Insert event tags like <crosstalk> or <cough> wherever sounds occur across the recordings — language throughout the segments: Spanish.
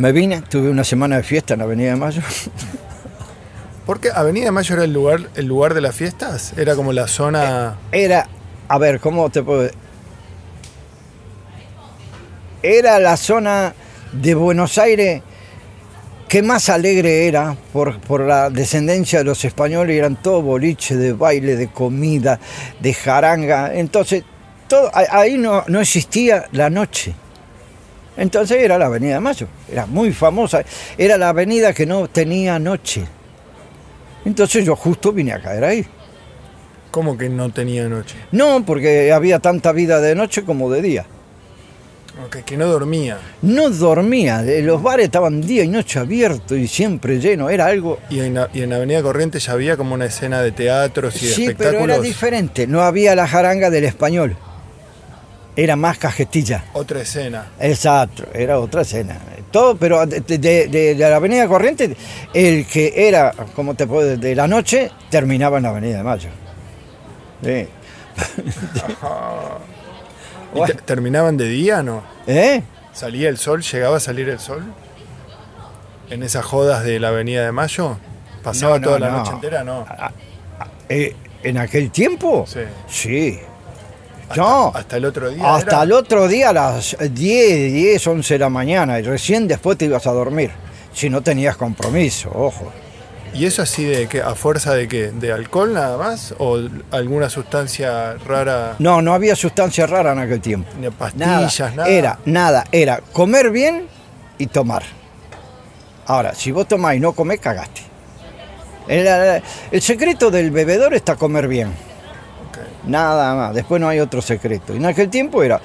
Me vine, tuve una semana de fiesta en la Avenida de Mayo. <laughs> ¿Por qué Avenida de Mayo era el lugar, el lugar de las fiestas? Era como la zona. Era, a ver, ¿cómo te puedo Era la zona de Buenos Aires que más alegre era por, por la descendencia de los españoles, eran todo boliche de baile, de comida, de jaranga. Entonces, todo, ahí no, no existía la noche. Entonces era la Avenida de Mayo, era muy famosa, era la avenida que no tenía noche. Entonces yo justo vine a caer ahí. ¿Cómo que no tenía noche? No, porque había tanta vida de noche como de día. Ok, que no dormía. No dormía, eh, los bares estaban día y noche abiertos y siempre llenos, era algo... Y en, y en Avenida Corrientes ya había como una escena de teatros y de Sí, pero espectáculos. era diferente, no había la jaranga del español, era más cajetilla. Otra escena. Exacto, era otra escena. Todo, pero de, de- de- de la Avenida Corrientes, el que era, como te puedo de la noche, terminaba en la Avenida de Mayo. Sí. <laughs> ¿Y Bueno. te- terminaban de día no? ¿Eh? ¿Salía el sol? ¿Llegaba a salir el sol? ¿En esas jodas de la Avenida de Mayo? ¿Pasaba No, no, toda la no. noche entera? No. Eh, ¿En aquel tiempo? Sí. Sí. Hasta, No. hasta el otro día. Hasta era? el otro día a las 10, 10, 11 de la mañana y recién después te ibas a dormir. Si no tenías compromiso, ojo. ¿Y eso así de que a fuerza de qué? ¿De alcohol nada más? ¿O alguna sustancia rara? No, no había sustancia rara en aquel tiempo. Ni pastillas, nada. Era, nada, era comer bien y tomar. Ahora, si vos tomás y no comés, cagaste. El, el secreto del bebedor está comer bien. Nada más, después no hay otro secreto. Y en aquel tiempo era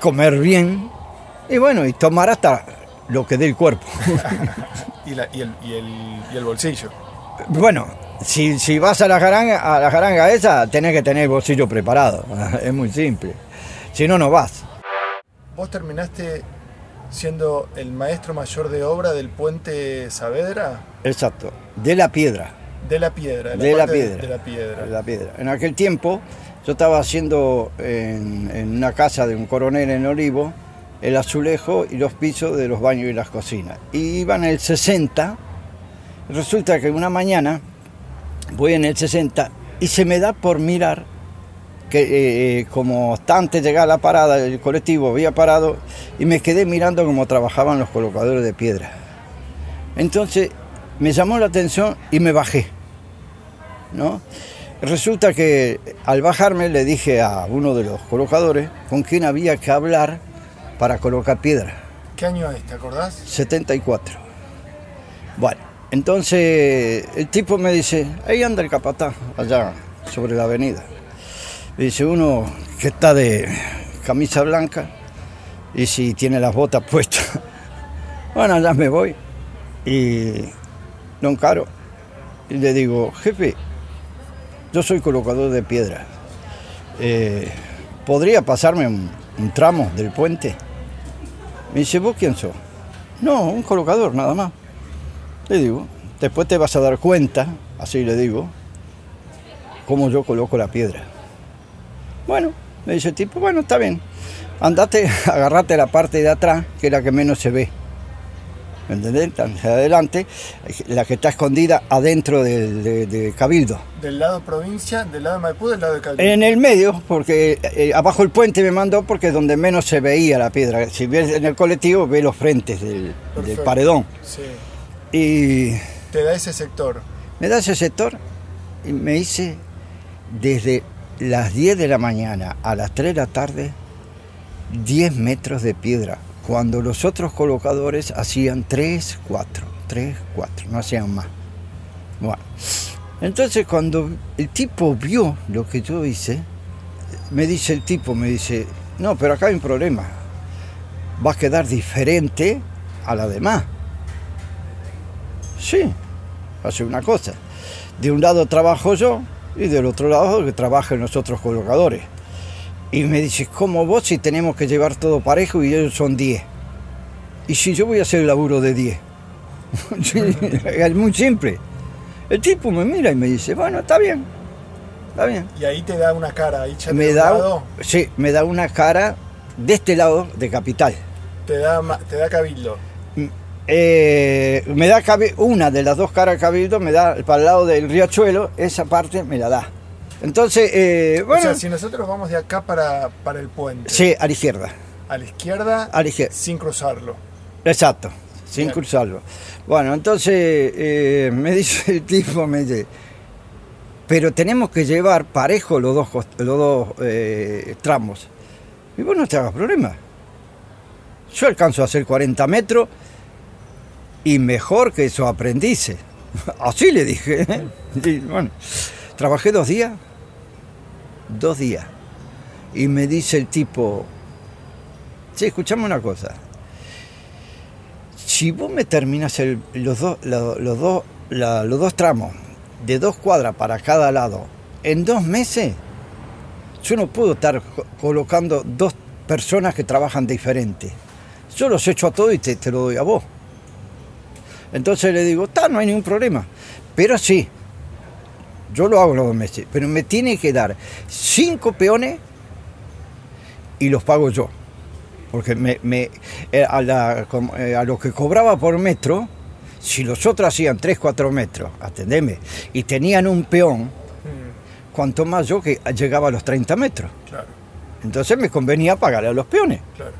comer bien y bueno, y tomar hasta lo que dé el cuerpo. <laughs> Y, la- y el, y el- y el bolsillo. bueno, si, si vas a la jaranga, a la jaranga esa, tenés que tener el bolsillo preparado. <laughs> Es muy simple. Si no, no vas. ¿Vos terminaste siendo el maestro mayor de obra del puente Saavedra? Exacto. De la piedra. De la piedra. De la piedra. De la piedra. De la piedra. En aquel tiempo yo estaba haciendo en, en una casa de un coronel en Olivo el azulejo y los pisos de los baños y las cocinas. Y iba en el 60. Resulta que una mañana voy en el 60 y se me da por mirar que eh, como hasta antes de llegar a la parada, el colectivo había parado y me quedé mirando cómo trabajaban los colocadores de piedra. Entonces me llamó la atención y me bajé. ¿no? Resulta que al bajarme le dije a uno de los colocadores con quién había que hablar para colocar piedra. ¿Qué año es? ¿Te acordás? 74. Bueno, entonces el tipo me dice, ahí anda el capataz, allá sobre la avenida. Me dice uno que está de camisa blanca y si tiene las botas puestas. <laughs> Bueno, allá me voy y lo encaro y le digo, jefe, yo soy colocador de piedra. Eh, ¿Podría pasarme un, un tramo del puente? Me dice, ¿vos quién sos? No, un colocador, nada más. Le digo, después te vas a dar cuenta, así le digo, cómo yo coloco la piedra. Bueno, me dice el tipo, bueno, está bien. Andate, <laughs> agarrate la parte de atrás, que es la que menos se ve. ¿Me entendés? Tan adelante, la que está escondida adentro del de- de Cabildo. ¿Del lado provincia, del lado de Maipú, del lado de Cabildo? En el medio, porque eh, abajo el puente me mandó porque es donde menos se veía la piedra. Si ves en el colectivo, ve los frentes del, del paredón. Sí. Y Te da ese sector. me da ese sector y me hice desde las 10 de la mañana a las 3 de la tarde 10 metros de piedra, cuando los otros colocadores hacían 3, 4, 3, 4, no hacían más. Bueno, entonces cuando el tipo vio lo que yo hice, me dice el tipo, me dice, no, pero acá hay un problema, va a quedar diferente a la demás. Sí, hace una cosa. De un lado trabajo yo y del otro lado que trabajan los otros colocadores. Y me dice, ¿cómo vos si tenemos que llevar todo parejo y ellos son 10? Y si yo voy a hacer el laburo de 10. <laughs> Sí, es muy simple. El tipo me mira y me dice, bueno, está bien, está bien. Y ahí te da una cara, ahí Me da, lado, sí, me da una cara de este lado de capital. te da, te da cabildo. eh, me da una de las dos caras Cabildo, me da para el lado del riachuelo, esa parte me la da. Entonces, eh, O bueno, sea, si nosotros vamos de acá para, para el puente, sí, a la izquierda, a la izquierda, a la izquierda. sin cruzarlo. Exacto, sin Bien. cruzarlo. Bueno, entonces eh, me <laughs> dice el tipo, me dice, pero tenemos que llevar parejo los dos, los dos eh, tramos. Y vos no te hagas problema. Yo alcanzo a hacer 40 metros y mejor que esos aprendices. <laughs> Así le dije. ¿eh? Y bueno, trabajé dos días, dos días. Y me dice el tipo, sí, escuchame una cosa. Si vos me terminas el- los, los, los dos tramos de dos cuadras para cada lado en dos meses, yo no puedo estar co- colocando dos personas que trabajan diferente. Yo los echo a todos y te, te lo doy a vos. Entonces le digo, está, no hay ningún problema. Pero sí, yo lo hago los dos meses, pero me tiene que dar cinco peones y los pago yo. Porque me, me- eh, a, la- eh, a lo que cobraba por metro, si los otros hacían 3, 4 metros, atendeme, y tenían un peón, Mm, cuanto más yo que llegaba a los 30 metros. claro, Entonces me convenía pagarle a los peones. claro.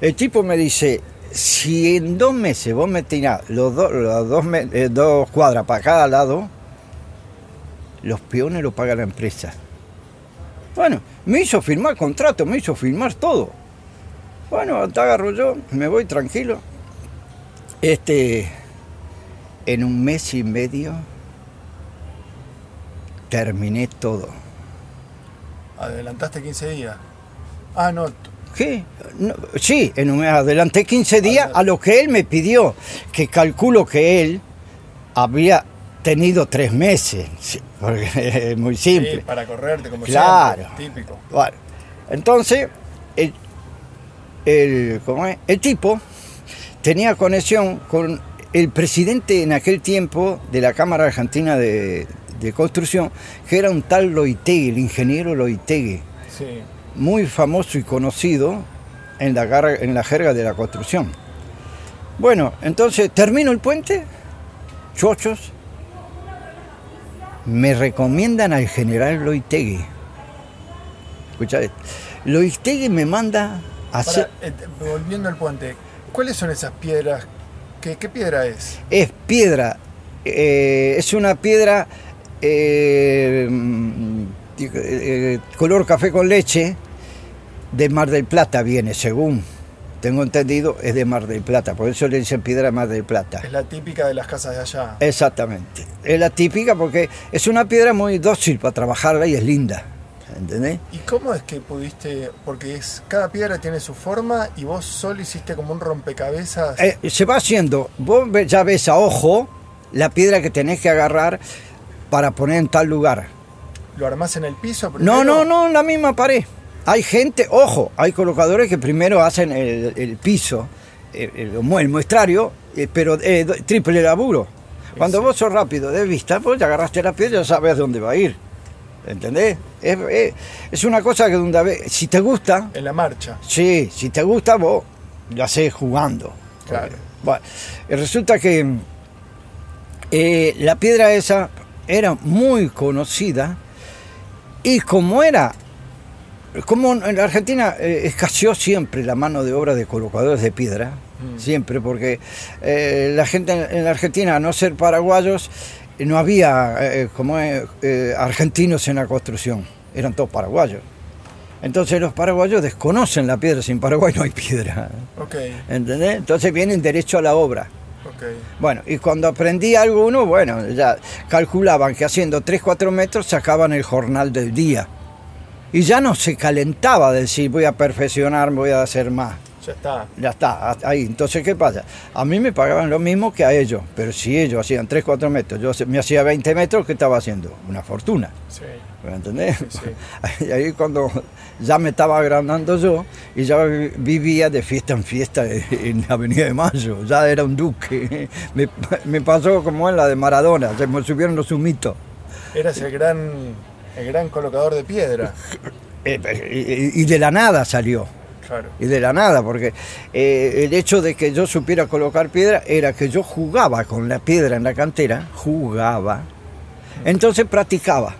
El tipo me dice, si en dos meses vos me tirás los, dos los dos, me- eh, dos cuadras para cada lado, los peones lo paga la empresa. Bueno, me hizo firmar contrato, me hizo firmar todo. Bueno, te agarro yo, me voy tranquilo. Este, en un mes y medio terminé todo. Adelantaste 15 días. Ah, no, ¿Qué? No, sí, en un, adelanté 15 días a lo que él me pidió, que calculo que él había tenido tres meses, porque <laughs> es muy simple. sí, para correrte como Claro. siempre. Típico. Bueno, entonces, el, el, ¿cómo es? el tipo tenía conexión con el presidente en aquel tiempo de la Cámara Argentina de, de Construcción, que era un tal Loitegui, el ingeniero Loitegui Sí. muy famoso y conocido en la, en la jerga de la construcción. Bueno, entonces termino el puente, chochos, me recomiendan al general Loitegui. Escucha esto. Loitegui me manda a hacer... Para, eh, volviendo al puente, ¿cuáles son esas piedras? ¿Qué, qué piedra es? Es piedra, eh, es una piedra eh, mm, eh, color café con leche de Mar del Plata viene, según tengo entendido, es de Mar del Plata, por eso le dicen piedra Mar del Plata. Es la típica de las casas de allá. Exactamente, es la típica porque es una piedra muy dócil para trabajarla y es linda, ¿entendés? ¿Y cómo es que pudiste? Porque es cada piedra tiene su forma y vos solo hiciste como un rompecabezas. Eh, se va haciendo, vos ya ves a ojo la piedra que tenés que agarrar para poner en tal lugar. ¿Lo armás en el piso No, primero? no, no, en la misma pared. Hay gente, ojo, hay colocadores que primero hacen el, el piso, el, el mu- el muestrario, eh, pero eh, triple laburo. Cuando vos sos rápido de vista, pues ya agarraste la piedra, ya sabes dónde va a ir. ¿Entendés? Es, es- es una cosa que si te gusta, En la marcha. sí, si te gusta, vos lo haces jugando. Claro. Bueno, y resulta que eh, la piedra esa era muy conocida y como era, como en la Argentina eh, escaseó siempre la mano de obra de colocadores de piedra, Mm. siempre, porque eh, la gente en- en la Argentina, a no ser paraguayos, eh, no había eh, como argentinos en la construcción, eran todos paraguayos. Entonces los paraguayos desconocen la piedra, sin Paraguay no hay piedra. Ok, ¿Entendés? Entonces vienen derecho a la obra. ok. Bueno, y cuando aprendí alguno, bueno, ya calculaban que haciendo 3, 4 metros sacaban el jornal del día. Y ya no se calentaba decir voy a perfeccionar, voy a hacer más. Ya está. Ya está, ahí. Entonces, ¿qué pasa? A mí me pagaban lo mismo que a ellos, pero si ellos hacían 3, 4 metros, yo me hacía 20 metros, ¿qué estaba haciendo? Una fortuna. Sí. ¿Me entendés? Sí, sí. Y <laughs> ahí cuando ya me estaba agrandando yo y ya vi- vivía de fiesta en fiesta en la Avenida de Mayo, ya era un duque. <laughs> Me, me pasó como en la de Maradona, se me subieron los humitos. Eras el gran, el gran colocador de piedra. <laughs> Eh, Y de la nada salió. Claro. Y de la nada, porque eh, el hecho de que yo supiera colocar piedra era que yo jugaba con la piedra en la cantera, jugaba. Entonces practicaba.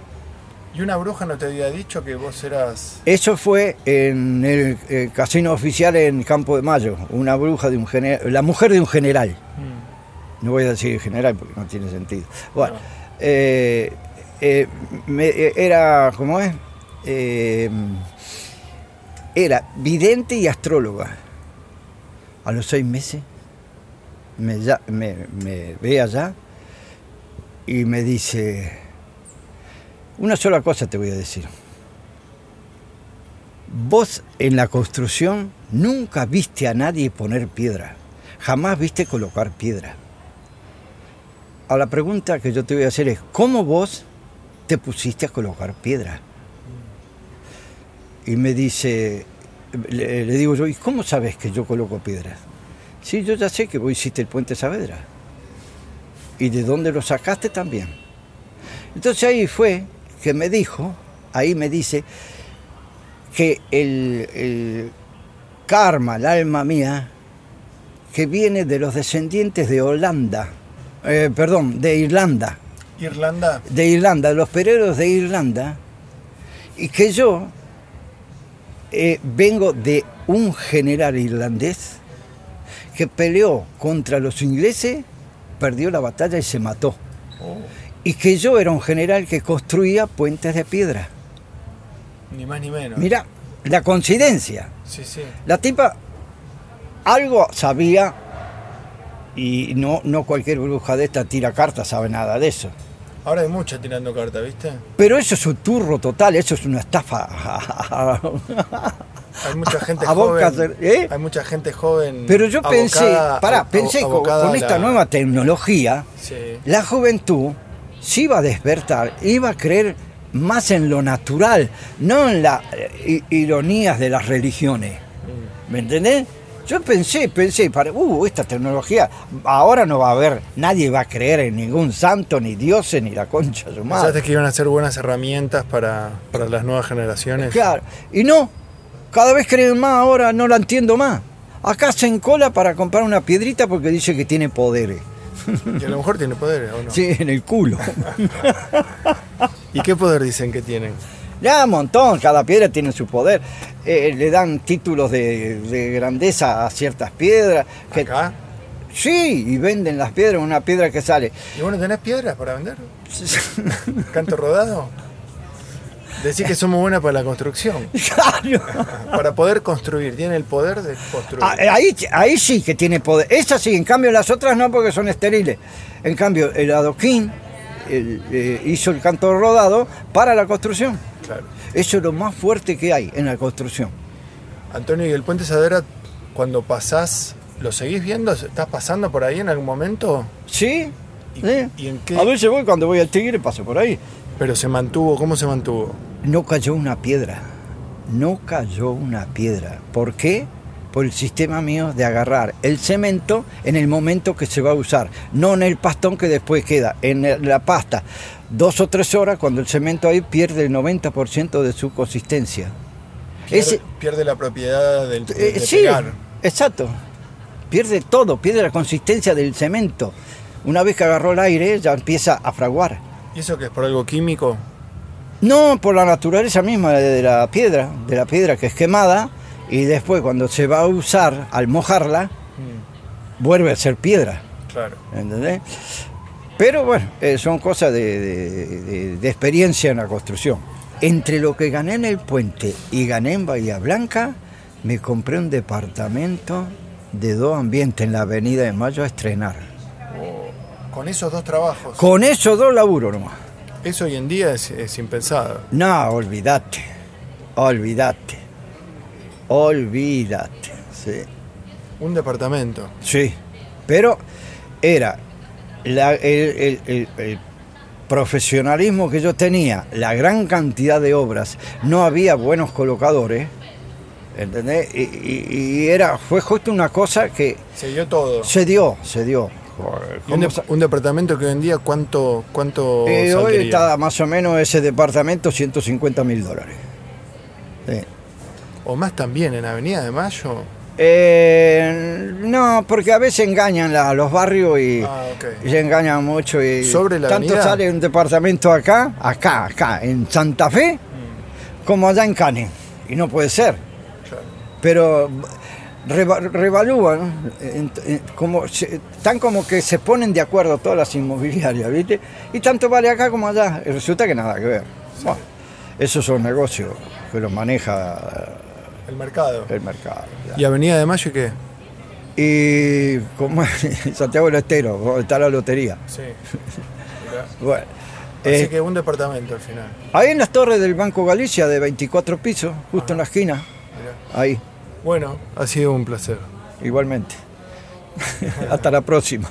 ¿Y una bruja no te había dicho que vos eras... Eso fue en el, eh, casino oficial en Campo de Mayo, una bruja de un general, la mujer de un general. Mm, No voy a decir general porque no tiene sentido. Bueno, No. eh, eh, eh, era, ¿cómo es? Eh, era vidente y astróloga. A los seis meses me, me ve allá y me dice, una sola cosa te voy a decir. Vos en la construcción nunca viste a nadie poner piedra, jamás viste colocar piedra. A la pregunta que yo te voy a hacer es, ¿cómo vos te pusiste a colocar piedra? Y me dice, le, digo yo, ¿y cómo sabes que yo coloco piedra? Sí, yo ya sé que vos hiciste el puente Saavedra. ¿Y de dónde lo sacaste también? Entonces ahí fue que me dijo, ahí me dice, que el, el karma, el alma mía, que viene de los descendientes de Holanda, eh, perdón, de Irlanda, Irlanda. de Irlanda, los pereros de Irlanda, y que yo eh, vengo de un general irlandés que peleó contra los ingleses, perdió la batalla y se mató. Oh, Y que yo era un general que construía puentes de piedra. ni más ni menos. Mira, la coincidencia. Sí, sí. La tipa algo sabía y no, no cualquier bruja de esta tira cartas sabe nada de eso. Ahora hay mucha tirando carta, ¿viste? Pero eso es un turro total, eso es una estafa. <laughs> Hay mucha gente A joven. de- ¿eh? Hay mucha gente joven. Pero yo pensé, pará, pensé con, con esta la- nueva tecnología, Sí. la juventud se iba a despertar, iba a creer más en lo natural, no en las ironías de las religiones. Mm. ¿Me entendés? Yo pensé, pensé, para, uh, esta tecnología, ahora no va a haber, nadie va a creer en ningún santo, ni dioses, ni la concha de madre. Pensaste que iban a ser buenas herramientas para, para las nuevas generaciones. Claro, y no, cada vez creen más, ahora no la entiendo más. Acá hacen cola para comprar una piedrita porque dice que tiene poderes. Y a lo mejor tiene poderes, ¿o no? Sí, en el culo. <laughs> ¿Y qué poder dicen que tienen? Ya, un montón, cada piedra tiene su poder. Eh, le dan títulos de, de grandeza a ciertas piedras. Que, ¿Acá? sí, y venden las piedras, una piedra que sale. ¿Y vos no tenés piedras para vender? <laughs> ¿Canto rodado? Decís que somos buenas para la construcción. <laughs> Claro. <laughs> Para poder construir. Tiene el poder de construir. Ah, Ahí, ahí sí que tiene poder. Esas sí, en cambio las otras no porque son estériles. En cambio, el adoquín el, eh, hizo el canto rodado para la construcción. Claro. Eso es lo más fuerte que hay en la construcción. Antonio, ¿y el puente Sadera, cuando pasás, lo seguís viendo? ¿Estás pasando por ahí en algún momento? ¿Sí? ¿Y, y en qué? A veces voy cuando voy al tigre paso por ahí. Pero se mantuvo, ¿cómo se mantuvo? No cayó una piedra. No cayó una piedra. ¿Por qué? Por el sistema mío de agarrar el cemento en el momento que se va a usar, no en el pastón que después queda, en la pasta. Dos o tres horas, cuando el cemento ahí pierde el 90% de su consistencia. Pierde, Ese- pierde la propiedad del, de, eh, de sí, pegar. exacto. Pierde todo, pierde la consistencia del cemento. Una vez que agarró el aire, ya empieza a fraguar. ¿Y eso que es por algo químico? No, por la naturaleza misma de la piedra, de la piedra que es quemada y después cuando se va a usar, al mojarla, Mm, vuelve a ser piedra, claro. ¿entendés? Pero bueno, eh, son cosas de, de- de- de experiencia en la construcción. Entre lo que gané en el puente y gané en Bahía Blanca, me compré un departamento de dos ambientes en la Avenida de Mayo a estrenar. Con esos dos trabajos. Con esos dos laburo nomás. Eso hoy en día es, es impensado. No, olvídate, olvídate, olvídate, sí. Un departamento. Sí, pero era la- el, el- el- el profesionalismo que yo tenía, la gran cantidad de obras, no había buenos colocadores, ¿entendés? Y, y- y era, fue justo una cosa que Se dio todo. se dio, se dio. Y un, ¿Cómo dep- sa- un departamento que hoy en día, ¿cuánto, cuánto Eh, hoy está más o menos ese departamento 150 mil dólares. Sí. O más también en Avenida de Mayo. Eh, no, porque a veces engañan la- los barrios y, Ah, y engañan mucho. Y ¿Sobre la tanto avenida? sale un departamento acá, acá, acá, en Santa Fe, como allá en Cane. Y no puede ser. Claro. Pero reva- revalúan, como se- están como que se ponen de acuerdo todas las inmobiliarias, ¿viste? Y tanto vale acá como allá. Y resulta que nada que ver. Bueno, esos son negocios que los maneja El mercado. el mercado. ya. ¿Y Avenida de Mayo qué? Y como <laughs> Santiago del Estero, donde está la lotería. Sí. Mirá. <laughs> Bueno, Así eh, que un departamento al final. ahí en las torres del Banco Galicia de 24 pisos, justo en la esquina, Mirá. ahí, Bueno, ha sido un placer. igualmente. <laughs> Hasta la próxima.